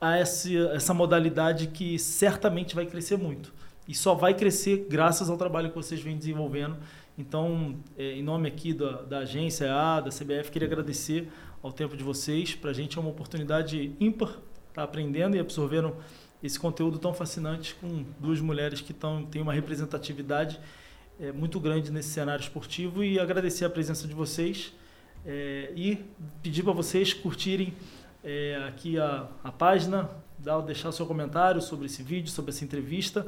Speaker 1: a essa, essa modalidade que certamente vai crescer muito. E só vai crescer graças ao trabalho que vocês vêm desenvolvendo. Então, é, em nome aqui da, da agência A, da CBF, queria agradecer ao tempo de vocês. Para a gente é uma oportunidade ímpar estar tá aprendendo e absorvendo esse conteúdo tão fascinante com duas mulheres que tão, têm uma representatividade é, muito grande nesse cenário esportivo e agradecer a presença de vocês é, e pedir para vocês curtirem é, aqui a, a página, dar, deixar seu comentário sobre esse vídeo, sobre essa entrevista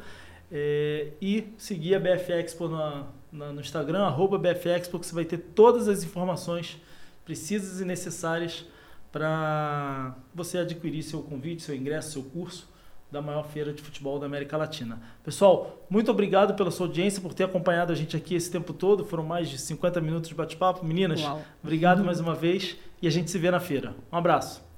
Speaker 1: é, e seguir a BF Expo na, no Instagram, arroba BF Expo, que você vai ter todas as informações precisas e necessárias para você adquirir seu convite, seu ingresso, seu curso da maior feira de futebol da América Latina. Pessoal, muito obrigado pela sua audiência, por ter acompanhado a gente aqui esse tempo todo. Foram mais de 50 minutos de bate-papo. Meninas, Uau. obrigado mais uma vez e a gente se vê na feira. Um abraço.